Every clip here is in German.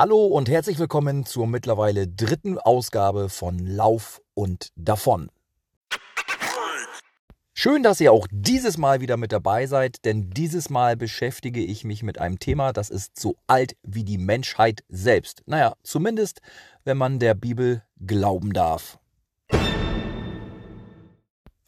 Hallo und herzlich willkommen zur mittlerweile dritten Ausgabe von Lauf und davon. Schön, dass ihr auch dieses Mal wieder mit dabei seid, denn dieses Mal beschäftige ich mich mit einem Thema, das ist so alt wie die Menschheit selbst. Naja, zumindest, wenn man der Bibel glauben darf.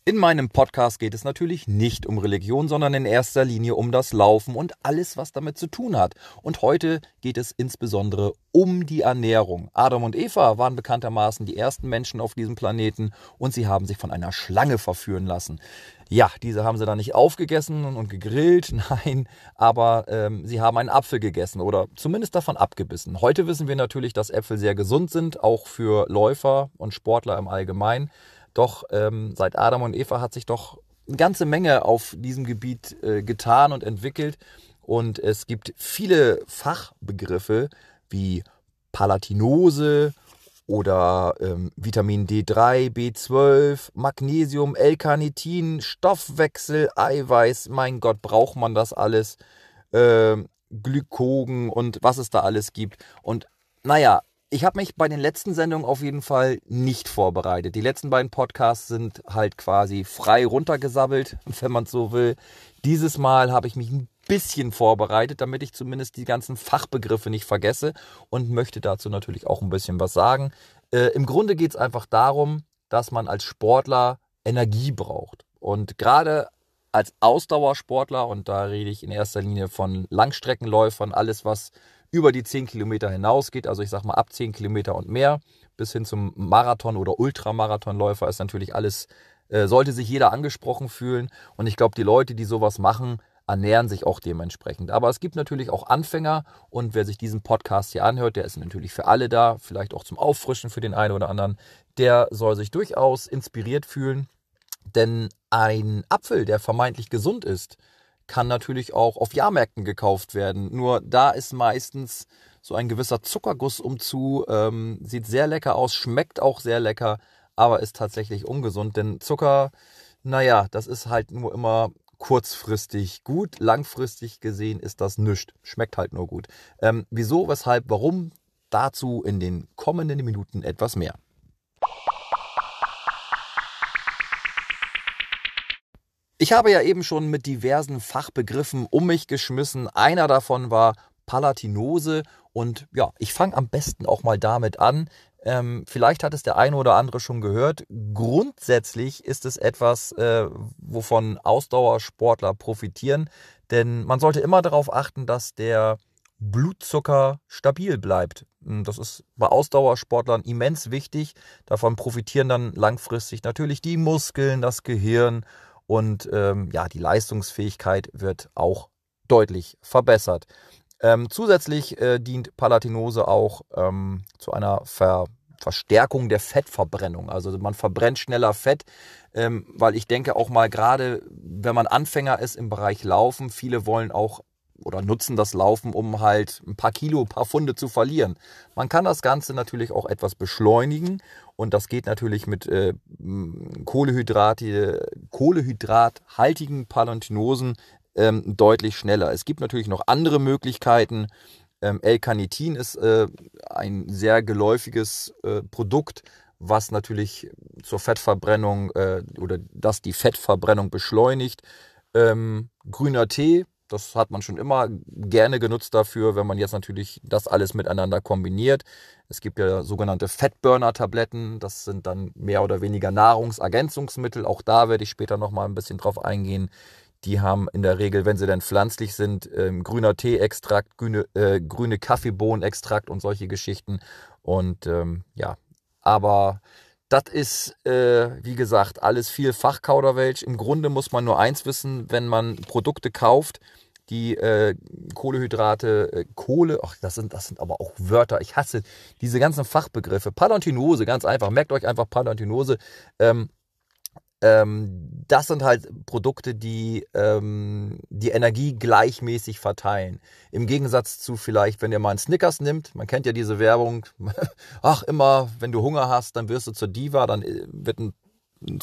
In meinem Podcast geht es natürlich nicht um Religion, sondern in erster Linie um das Laufen und alles, was damit zu tun hat. Und heute geht es insbesondere um die Ernährung. Adam und Eva waren bekanntermaßen die ersten Menschen auf diesem Planeten und sie haben sich von einer Schlange verführen lassen. Ja, diese haben sie dann nicht aufgegessen und gegrillt, nein, aber ähm, sie haben einen Apfel gegessen oder zumindest davon abgebissen. Heute wissen wir natürlich, dass Äpfel sehr gesund sind, auch für Läufer und Sportler im Allgemeinen. Doch ähm, seit Adam und Eva hat sich doch eine ganze Menge auf diesem Gebiet äh, getan und entwickelt. Und es gibt viele Fachbegriffe wie Palatinose oder ähm, Vitamin D3, B12, Magnesium, L-Carnitin, Stoffwechsel, Eiweiß. Mein Gott, braucht man das alles? Ähm, Glykogen und was es da alles gibt. Und naja, ich habe mich bei den letzten Sendungen auf jeden Fall nicht vorbereitet. Die letzten beiden Podcasts sind halt quasi frei runtergesabbelt, wenn man so will. Dieses Mal habe ich mich ein bisschen vorbereitet, damit ich zumindest die ganzen Fachbegriffe nicht vergesse und möchte dazu natürlich auch ein bisschen was sagen. Äh, Im Grunde geht es einfach darum, dass man als Sportler Energie braucht. Und gerade als Ausdauersportler, und da rede ich in erster Linie von Langstreckenläufern, alles was über die 10 Kilometer hinausgeht, also ich sag mal ab 10 Kilometer und mehr, bis hin zum Marathon- oder Ultramarathonläufer ist natürlich alles, äh, sollte sich jeder angesprochen fühlen. Und ich glaube, die Leute, die sowas machen, ernähren sich auch dementsprechend. Aber es gibt natürlich auch Anfänger und wer sich diesen Podcast hier anhört, der ist natürlich für alle da, vielleicht auch zum Auffrischen für den einen oder anderen, der soll sich durchaus inspiriert fühlen. Denn ein Apfel, der vermeintlich gesund ist, kann natürlich auch auf Jahrmärkten gekauft werden. Nur da ist meistens so ein gewisser Zuckerguss umzu. Ähm, sieht sehr lecker aus, schmeckt auch sehr lecker, aber ist tatsächlich ungesund. Denn Zucker, naja, das ist halt nur immer kurzfristig gut. Langfristig gesehen ist das nichts. Schmeckt halt nur gut. Ähm, wieso, weshalb, warum? Dazu in den kommenden Minuten etwas mehr. Ich habe ja eben schon mit diversen Fachbegriffen um mich geschmissen. Einer davon war Palatinose und ja, ich fange am besten auch mal damit an. Ähm, vielleicht hat es der eine oder andere schon gehört. Grundsätzlich ist es etwas, äh, wovon Ausdauersportler profitieren, denn man sollte immer darauf achten, dass der Blutzucker stabil bleibt. Das ist bei Ausdauersportlern immens wichtig. Davon profitieren dann langfristig natürlich die Muskeln, das Gehirn und ähm, ja, die Leistungsfähigkeit wird auch deutlich verbessert. Ähm, zusätzlich äh, dient Palatinose auch ähm, zu einer Ver Verstärkung der Fettverbrennung. Also man verbrennt schneller Fett, ähm, weil ich denke auch mal gerade, wenn man Anfänger ist im Bereich Laufen, viele wollen auch oder nutzen das Laufen, um halt ein paar Kilo, ein paar Funde zu verlieren. Man kann das Ganze natürlich auch etwas beschleunigen und das geht natürlich mit äh, Kohlehydrate, kohlehydrathaltigen Palantinosen ähm, deutlich schneller. Es gibt natürlich noch andere Möglichkeiten. Ähm, L-Carnitin ist äh, ein sehr geläufiges äh, Produkt, was natürlich zur Fettverbrennung äh, oder das die Fettverbrennung beschleunigt. Ähm, grüner Tee das hat man schon immer gerne genutzt dafür, wenn man jetzt natürlich das alles miteinander kombiniert. Es gibt ja sogenannte Fettburner-Tabletten. Das sind dann mehr oder weniger Nahrungsergänzungsmittel. Auch da werde ich später nochmal ein bisschen drauf eingehen. Die haben in der Regel, wenn sie denn pflanzlich sind, ähm, grüner Teeextrakt, grüne, äh, grüne Kaffeebohnenextrakt und solche Geschichten. Und ähm, ja, aber das ist, äh, wie gesagt, alles viel Fachkauderwelsch. Im Grunde muss man nur eins wissen, wenn man Produkte kauft, die äh, Kohlehydrate, äh, Kohle, ach, das sind, das sind aber auch Wörter. Ich hasse diese ganzen Fachbegriffe. Palantinose, ganz einfach. Merkt euch einfach Palantinose. Ähm, ähm, das sind halt Produkte, die ähm, die Energie gleichmäßig verteilen. Im Gegensatz zu vielleicht, wenn ihr mal einen Snickers nimmt, man kennt ja diese Werbung, ach immer, wenn du Hunger hast, dann wirst du zur Diva, dann äh, wird ein,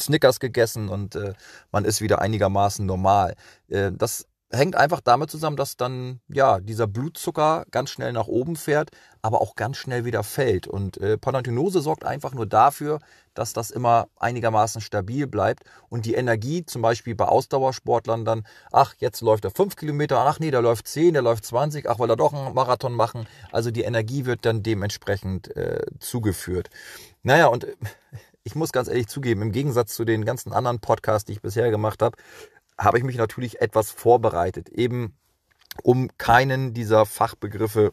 Snickers gegessen und äh, man ist wieder einigermaßen normal. Äh, das hängt einfach damit zusammen, dass dann ja dieser Blutzucker ganz schnell nach oben fährt, aber auch ganz schnell wieder fällt. Und äh, Panathynose sorgt einfach nur dafür, dass das immer einigermaßen stabil bleibt und die Energie, zum Beispiel bei Ausdauersportlern dann, ach, jetzt läuft er fünf Kilometer, ach nee, der läuft zehn, der läuft zwanzig, ach, weil er doch einen Marathon machen. Also die Energie wird dann dementsprechend äh, zugeführt. Naja, und äh, ich muss ganz ehrlich zugeben, im Gegensatz zu den ganzen anderen Podcasts, die ich bisher gemacht habe, habe ich mich natürlich etwas vorbereitet, eben um keinen dieser Fachbegriffe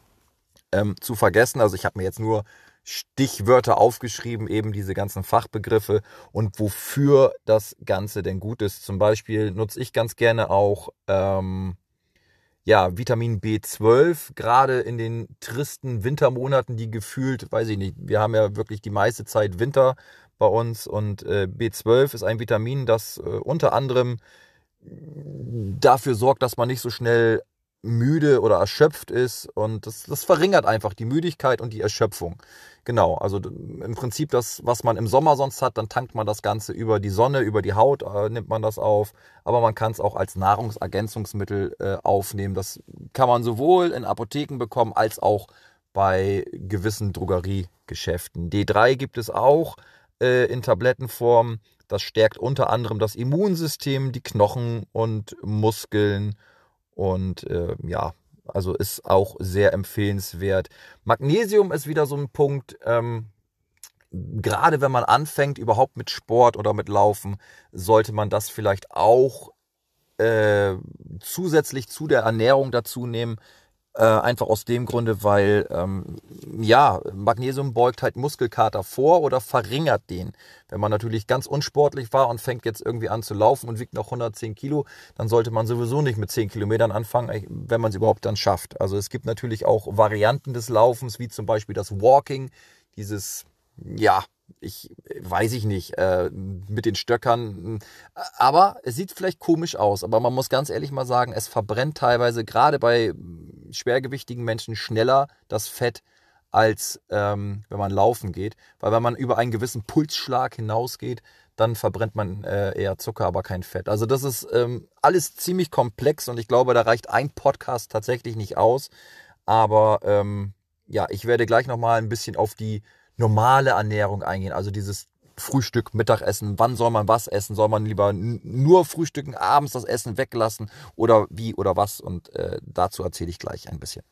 ähm, zu vergessen. Also ich habe mir jetzt nur Stichwörter aufgeschrieben, eben diese ganzen Fachbegriffe und wofür das Ganze denn gut ist. Zum Beispiel nutze ich ganz gerne auch ähm, ja, Vitamin B12, gerade in den tristen Wintermonaten, die gefühlt, weiß ich nicht, wir haben ja wirklich die meiste Zeit Winter bei uns und äh, B12 ist ein Vitamin, das äh, unter anderem dafür sorgt, dass man nicht so schnell müde oder erschöpft ist und das, das verringert einfach die Müdigkeit und die Erschöpfung. Genau, also im Prinzip das, was man im Sommer sonst hat, dann tankt man das Ganze über die Sonne, über die Haut äh, nimmt man das auf, aber man kann es auch als Nahrungsergänzungsmittel äh, aufnehmen. Das kann man sowohl in Apotheken bekommen als auch bei gewissen Drogeriegeschäften. D3 gibt es auch äh, in Tablettenform. Das stärkt unter anderem das Immunsystem, die Knochen und Muskeln und äh, ja, also ist auch sehr empfehlenswert. Magnesium ist wieder so ein Punkt, ähm, gerade wenn man anfängt überhaupt mit Sport oder mit Laufen, sollte man das vielleicht auch äh, zusätzlich zu der Ernährung dazu nehmen, äh, einfach aus dem Grunde, weil ähm, ja, Magnesium beugt halt Muskelkater vor oder verringert den. Wenn man natürlich ganz unsportlich war und fängt jetzt irgendwie an zu laufen und wiegt noch 110 Kilo, dann sollte man sowieso nicht mit 10 Kilometern anfangen, äh, wenn man es überhaupt dann schafft. Also es gibt natürlich auch Varianten des Laufens, wie zum Beispiel das Walking, dieses ja, ich weiß ich nicht, äh, mit den Stöckern. Aber es sieht vielleicht komisch aus, aber man muss ganz ehrlich mal sagen, es verbrennt teilweise gerade bei schwergewichtigen Menschen schneller das Fett als ähm, wenn man laufen geht. Weil wenn man über einen gewissen Pulsschlag hinausgeht, dann verbrennt man äh, eher Zucker, aber kein Fett. Also das ist ähm, alles ziemlich komplex und ich glaube, da reicht ein Podcast tatsächlich nicht aus. Aber ähm, ja, ich werde gleich nochmal ein bisschen auf die normale Ernährung eingehen. Also dieses Frühstück, Mittagessen, wann soll man was essen? Soll man lieber nur frühstücken, abends das Essen weglassen oder wie oder was? Und äh, dazu erzähle ich gleich ein bisschen.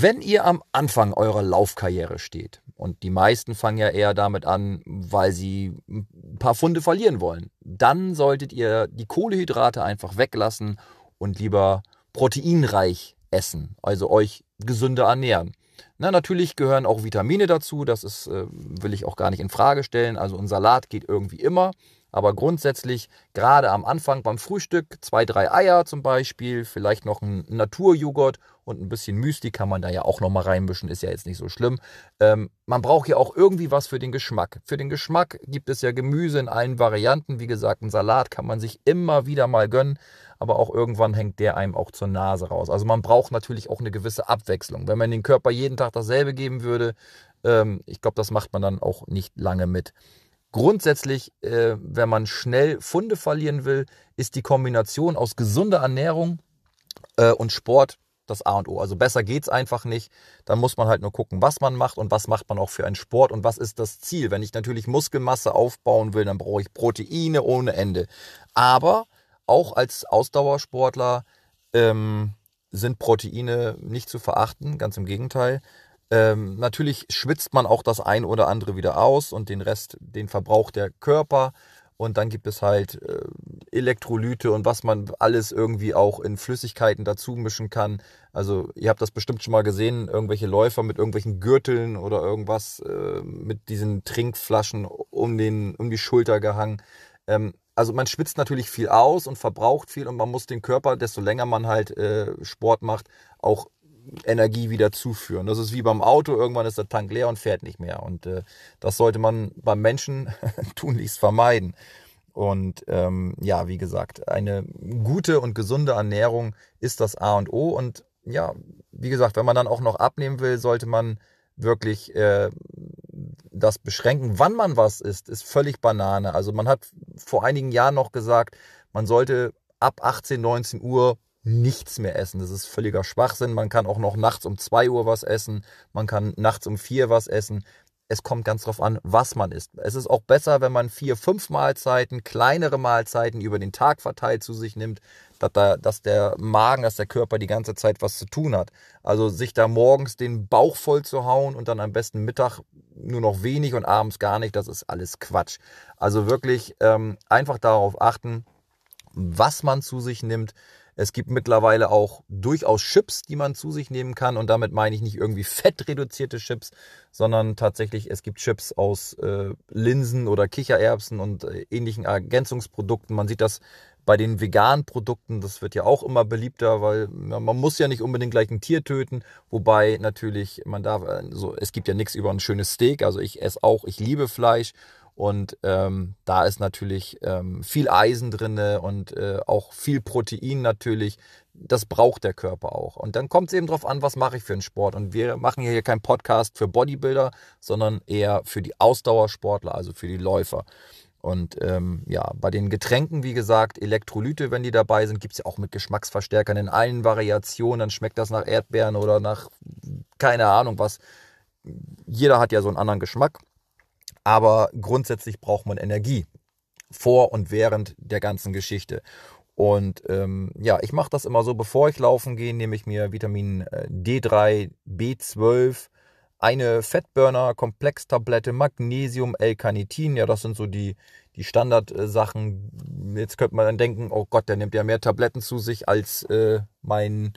Wenn ihr am Anfang eurer Laufkarriere steht, und die meisten fangen ja eher damit an, weil sie ein paar Funde verlieren wollen, dann solltet ihr die Kohlehydrate einfach weglassen und lieber proteinreich essen, also euch gesünder ernähren. Na, natürlich gehören auch Vitamine dazu, das ist, äh, will ich auch gar nicht in Frage stellen. Also ein Salat geht irgendwie immer. Aber grundsätzlich, gerade am Anfang beim Frühstück, zwei, drei Eier zum Beispiel, vielleicht noch ein Naturjoghurt und ein bisschen Müsli kann man da ja auch noch mal reinmischen, ist ja jetzt nicht so schlimm. Ähm, man braucht ja auch irgendwie was für den Geschmack. Für den Geschmack gibt es ja Gemüse in allen Varianten. Wie gesagt, ein Salat kann man sich immer wieder mal gönnen, aber auch irgendwann hängt der einem auch zur Nase raus. Also man braucht natürlich auch eine gewisse Abwechslung. Wenn man den Körper jeden Tag dasselbe geben würde, ähm, ich glaube, das macht man dann auch nicht lange mit. Grundsätzlich, äh, wenn man schnell Funde verlieren will, ist die Kombination aus gesunder Ernährung äh, und Sport das A und O. Also besser geht's einfach nicht. Dann muss man halt nur gucken, was man macht und was macht man auch für einen Sport und was ist das Ziel. Wenn ich natürlich Muskelmasse aufbauen will, dann brauche ich Proteine ohne Ende. Aber auch als Ausdauersportler ähm, sind Proteine nicht zu verachten, ganz im Gegenteil. Ähm, natürlich schwitzt man auch das ein oder andere wieder aus und den Rest, den verbraucht der Körper. Und dann gibt es halt äh, Elektrolyte und was man alles irgendwie auch in Flüssigkeiten dazu mischen kann. Also ihr habt das bestimmt schon mal gesehen, irgendwelche Läufer mit irgendwelchen Gürteln oder irgendwas äh, mit diesen Trinkflaschen um, den, um die Schulter gehangen. Ähm, also man schwitzt natürlich viel aus und verbraucht viel und man muss den Körper, desto länger man halt äh, Sport macht, auch Energie wieder zuführen. Das ist wie beim Auto, irgendwann ist der Tank leer und fährt nicht mehr. Und äh, das sollte man beim Menschen tunlichst vermeiden. Und ähm, ja, wie gesagt, eine gute und gesunde Ernährung ist das A und O. Und ja, wie gesagt, wenn man dann auch noch abnehmen will, sollte man wirklich äh, das beschränken. Wann man was isst, ist völlig Banane. Also man hat vor einigen Jahren noch gesagt, man sollte ab 18, 19 Uhr nichts mehr essen. Das ist völliger Schwachsinn. Man kann auch noch nachts um 2 Uhr was essen. Man kann nachts um 4 was essen. Es kommt ganz drauf an, was man isst. Es ist auch besser, wenn man vier, fünf Mahlzeiten, kleinere Mahlzeiten über den Tag verteilt zu sich nimmt, dass, da, dass der Magen, dass der Körper die ganze Zeit was zu tun hat. Also sich da morgens den Bauch voll zu hauen und dann am besten Mittag nur noch wenig und abends gar nicht, das ist alles Quatsch. Also wirklich ähm, einfach darauf achten, was man zu sich nimmt. Es gibt mittlerweile auch durchaus Chips, die man zu sich nehmen kann. Und damit meine ich nicht irgendwie fettreduzierte Chips, sondern tatsächlich, es gibt Chips aus äh, Linsen oder Kichererbsen und äh, ähnlichen Ergänzungsprodukten. Man sieht das bei den veganen Produkten, das wird ja auch immer beliebter, weil man muss ja nicht unbedingt gleich ein Tier töten, wobei natürlich man darf, also es gibt ja nichts über ein schönes Steak, also ich esse auch, ich liebe Fleisch und ähm, da ist natürlich ähm, viel Eisen drin und äh, auch viel Protein natürlich. Das braucht der Körper auch. Und dann kommt es eben darauf an, was mache ich für einen Sport. Und wir machen hier keinen Podcast für Bodybuilder, sondern eher für die Ausdauersportler, also für die Läufer. Und ähm, ja, bei den Getränken, wie gesagt, Elektrolyte, wenn die dabei sind, gibt es ja auch mit Geschmacksverstärkern in allen Variationen. Dann schmeckt das nach Erdbeeren oder nach keine Ahnung was. Jeder hat ja so einen anderen Geschmack. Aber grundsätzlich braucht man Energie vor und während der ganzen Geschichte. Und ähm, ja, ich mache das immer so, bevor ich laufen gehe, nehme ich mir Vitamin äh, D3, B12, eine Fettburner-Komplextablette, Magnesium, L-Carnitin. Ja, das sind so die, die Standardsachen. Jetzt könnte man dann denken, oh Gott, der nimmt ja mehr Tabletten zu sich als äh, mein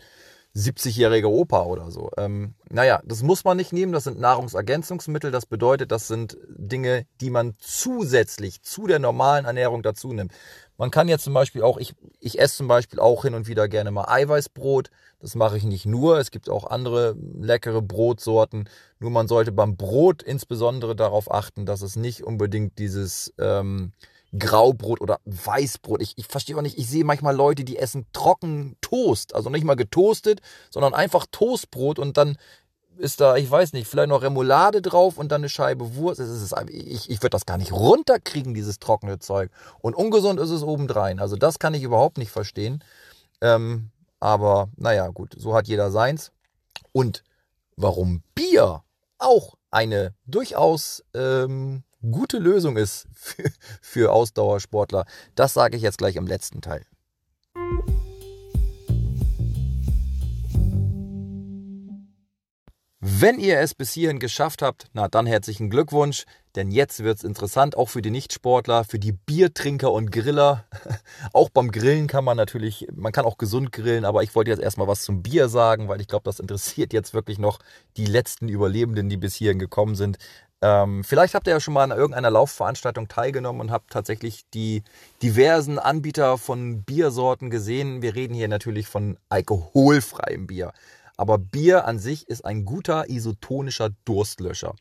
70-jähriger Opa oder so. Ähm, naja, das muss man nicht nehmen. Das sind Nahrungsergänzungsmittel. Das bedeutet, das sind Dinge, die man zusätzlich zu der normalen Ernährung dazu nimmt. Man kann jetzt zum Beispiel auch, ich, ich esse zum Beispiel auch hin und wieder gerne mal Eiweißbrot. Das mache ich nicht nur. Es gibt auch andere leckere Brotsorten. Nur man sollte beim Brot insbesondere darauf achten, dass es nicht unbedingt dieses ähm, Graubrot oder Weißbrot. Ich, ich verstehe auch nicht, ich sehe manchmal Leute, die essen trocken Toast, also nicht mal getoastet, sondern einfach Toastbrot und dann ist da, ich weiß nicht, vielleicht noch Remoulade drauf und dann eine Scheibe Wurst. Es ist, ich ich würde das gar nicht runterkriegen, dieses trockene Zeug. Und ungesund ist es obendrein. Also das kann ich überhaupt nicht verstehen. Ähm, aber naja, gut, so hat jeder seins. Und warum Bier auch eine durchaus ähm, gute Lösung ist für, für Ausdauersportler. Das sage ich jetzt gleich im letzten Teil. Wenn ihr es bis hierhin geschafft habt, na dann herzlichen Glückwunsch, denn jetzt wird es interessant, auch für die Nichtsportler, für die Biertrinker und Griller. auch beim Grillen kann man natürlich, man kann auch gesund grillen, aber ich wollte jetzt erstmal was zum Bier sagen, weil ich glaube, das interessiert jetzt wirklich noch die letzten Überlebenden, die bis hierhin gekommen sind. Ähm, vielleicht habt ihr ja schon mal an irgendeiner Laufveranstaltung teilgenommen und habt tatsächlich die diversen Anbieter von Biersorten gesehen. Wir reden hier natürlich von alkoholfreiem Bier. Aber Bier an sich ist ein guter isotonischer Durstlöscher.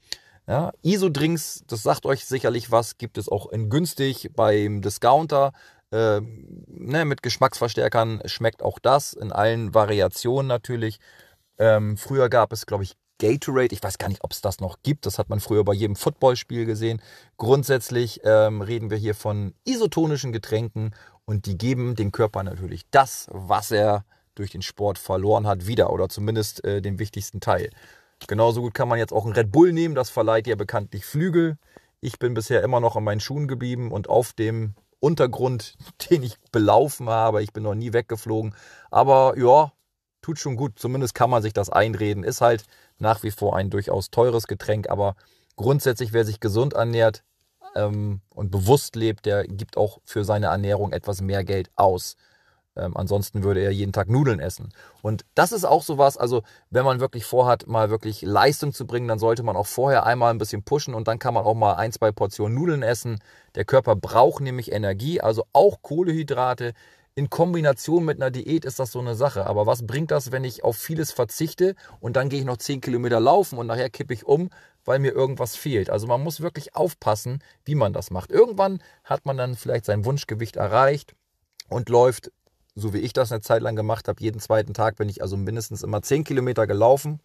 Ja, Isodrinks, das sagt euch sicherlich was, gibt es auch in günstig beim Discounter. Äh, ne, mit Geschmacksverstärkern schmeckt auch das in allen Variationen natürlich. Ähm, früher gab es, glaube ich, Gatorade. Ich weiß gar nicht, ob es das noch gibt. Das hat man früher bei jedem Footballspiel gesehen. Grundsätzlich ähm, reden wir hier von isotonischen Getränken und die geben dem Körper natürlich das, was er durch den Sport verloren hat, wieder oder zumindest äh, den wichtigsten Teil. Genauso gut kann man jetzt auch einen Red Bull nehmen, das verleiht ja bekanntlich Flügel. Ich bin bisher immer noch in meinen Schuhen geblieben und auf dem Untergrund, den ich belaufen habe. Ich bin noch nie weggeflogen. Aber ja, tut schon gut. Zumindest kann man sich das einreden. Ist halt nach wie vor ein durchaus teures Getränk, aber grundsätzlich, wer sich gesund ernährt ähm, und bewusst lebt, der gibt auch für seine Ernährung etwas mehr Geld aus. Ähm, ansonsten würde er jeden Tag Nudeln essen. Und das ist auch sowas, also wenn man wirklich vorhat, mal wirklich Leistung zu bringen, dann sollte man auch vorher einmal ein bisschen pushen und dann kann man auch mal ein, zwei Portionen Nudeln essen. Der Körper braucht nämlich Energie, also auch Kohlehydrate. In Kombination mit einer Diät ist das so eine Sache. Aber was bringt das, wenn ich auf vieles verzichte und dann gehe ich noch 10 Kilometer laufen und nachher kippe ich um, weil mir irgendwas fehlt? Also man muss wirklich aufpassen, wie man das macht. Irgendwann hat man dann vielleicht sein Wunschgewicht erreicht und läuft so wie ich das eine Zeit lang gemacht habe, jeden zweiten Tag bin ich also mindestens immer 10 Kilometer gelaufen.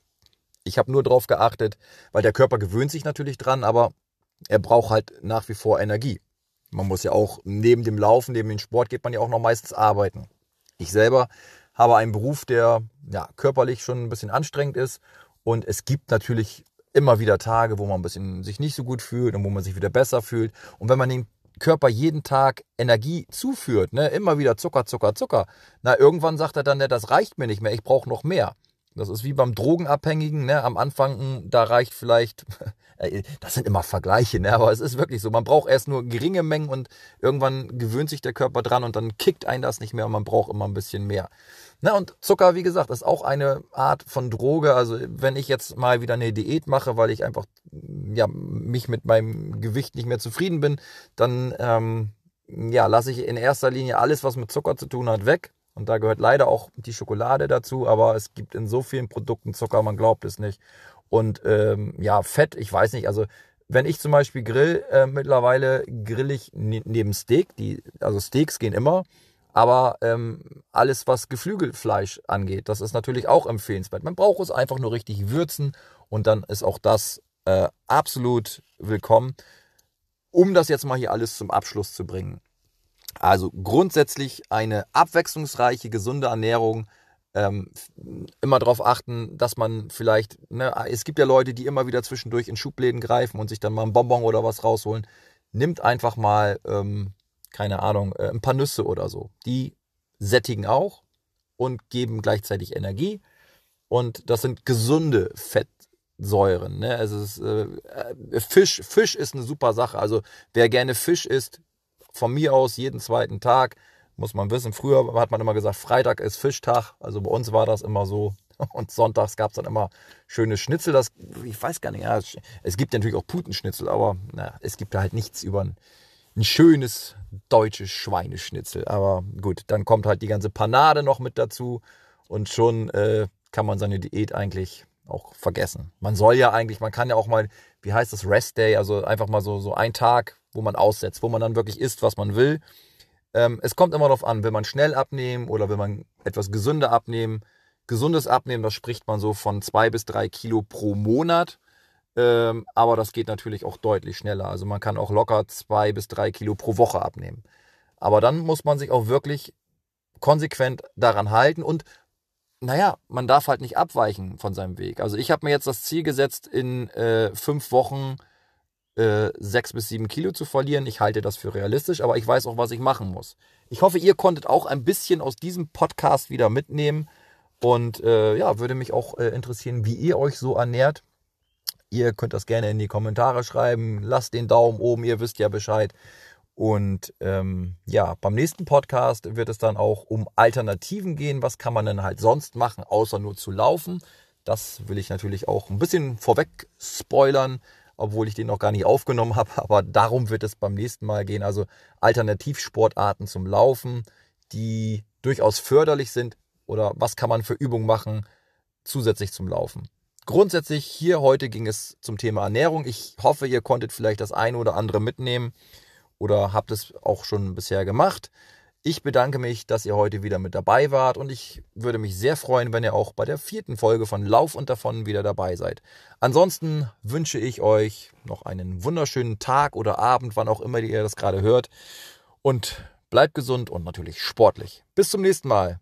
Ich habe nur darauf geachtet, weil der Körper gewöhnt sich natürlich dran, aber er braucht halt nach wie vor Energie. Man muss ja auch neben dem Laufen, neben dem Sport geht man ja auch noch meistens arbeiten. Ich selber habe einen Beruf, der ja, körperlich schon ein bisschen anstrengend ist und es gibt natürlich immer wieder Tage, wo man ein bisschen sich nicht so gut fühlt und wo man sich wieder besser fühlt. Und wenn man den Körper jeden Tag Energie zuführt, ne, immer wieder Zucker, Zucker, Zucker, na, irgendwann sagt er dann, das reicht mir nicht mehr, ich brauche noch mehr. Das ist wie beim Drogenabhängigen, ne? Am Anfang, hm, da reicht vielleicht, äh, das sind immer Vergleiche, ne? Aber es ist wirklich so. Man braucht erst nur geringe Mengen und irgendwann gewöhnt sich der Körper dran und dann kickt einen das nicht mehr und man braucht immer ein bisschen mehr. Na, und Zucker, wie gesagt, ist auch eine Art von Droge. Also, wenn ich jetzt mal wieder eine Diät mache, weil ich einfach, ja, mich mit meinem Gewicht nicht mehr zufrieden bin, dann, ähm, ja, lasse ich in erster Linie alles, was mit Zucker zu tun hat, weg und da gehört leider auch die Schokolade dazu, aber es gibt in so vielen Produkten Zucker, man glaubt es nicht. Und ähm, ja, Fett, ich weiß nicht, also wenn ich zum Beispiel grill, äh, mittlerweile grill ich ne neben Steak, die, also Steaks gehen immer, aber ähm, alles, was Geflügelfleisch angeht, das ist natürlich auch empfehlenswert. Man braucht es einfach nur richtig würzen und dann ist auch das äh, absolut willkommen. Um das jetzt mal hier alles zum Abschluss zu bringen. Also grundsätzlich eine abwechslungsreiche, gesunde Ernährung. Ähm, immer darauf achten, dass man vielleicht, ne, es gibt ja Leute, die immer wieder zwischendurch in Schubläden greifen und sich dann mal ein Bonbon oder was rausholen. Nimmt einfach mal, ähm, keine Ahnung, äh, ein paar Nüsse oder so. Die sättigen auch und geben gleichzeitig Energie. Und das sind gesunde Fettsäuren. Ne? Also ist, äh, äh, Fisch, Fisch ist eine super Sache. Also wer gerne Fisch isst, von mir aus jeden zweiten Tag. Muss man wissen, früher hat man immer gesagt, Freitag ist Fischtag. Also bei uns war das immer so. Und sonntags gab es dann immer schöne Schnitzel. Das, ich weiß gar nicht, ja, es gibt natürlich auch Putenschnitzel, aber na, es gibt halt nichts über ein, ein schönes deutsches Schweineschnitzel. Aber gut, dann kommt halt die ganze Panade noch mit dazu und schon äh, kann man seine Diät eigentlich auch vergessen. Man soll ja eigentlich, man kann ja auch mal, wie heißt das, Rest Day, also einfach mal so, so ein Tag wo man aussetzt, wo man dann wirklich isst, was man will. Ähm, es kommt immer darauf an, will man schnell abnehmen oder will man etwas gesünder abnehmen. Gesundes Abnehmen, das spricht man so von zwei bis drei Kilo pro Monat. Ähm, aber das geht natürlich auch deutlich schneller. Also man kann auch locker zwei bis drei Kilo pro Woche abnehmen. Aber dann muss man sich auch wirklich konsequent daran halten und naja, man darf halt nicht abweichen von seinem Weg. Also ich habe mir jetzt das Ziel gesetzt, in äh, fünf Wochen äh, sechs bis sieben Kilo zu verlieren. Ich halte das für realistisch, aber ich weiß auch, was ich machen muss. Ich hoffe, ihr konntet auch ein bisschen aus diesem Podcast wieder mitnehmen. Und äh, ja, würde mich auch äh, interessieren, wie ihr euch so ernährt. Ihr könnt das gerne in die Kommentare schreiben. Lasst den Daumen oben, ihr wisst ja Bescheid. Und ähm, ja, beim nächsten Podcast wird es dann auch um Alternativen gehen. Was kann man denn halt sonst machen, außer nur zu laufen? Das will ich natürlich auch ein bisschen vorweg spoilern obwohl ich den noch gar nicht aufgenommen habe. Aber darum wird es beim nächsten Mal gehen. Also Alternativsportarten zum Laufen, die durchaus förderlich sind. Oder was kann man für Übungen machen zusätzlich zum Laufen? Grundsätzlich hier heute ging es zum Thema Ernährung. Ich hoffe, ihr konntet vielleicht das eine oder andere mitnehmen oder habt es auch schon bisher gemacht. Ich bedanke mich, dass ihr heute wieder mit dabei wart und ich würde mich sehr freuen, wenn ihr auch bei der vierten Folge von Lauf und davon wieder dabei seid. Ansonsten wünsche ich euch noch einen wunderschönen Tag oder Abend, wann auch immer ihr das gerade hört und bleibt gesund und natürlich sportlich. Bis zum nächsten Mal.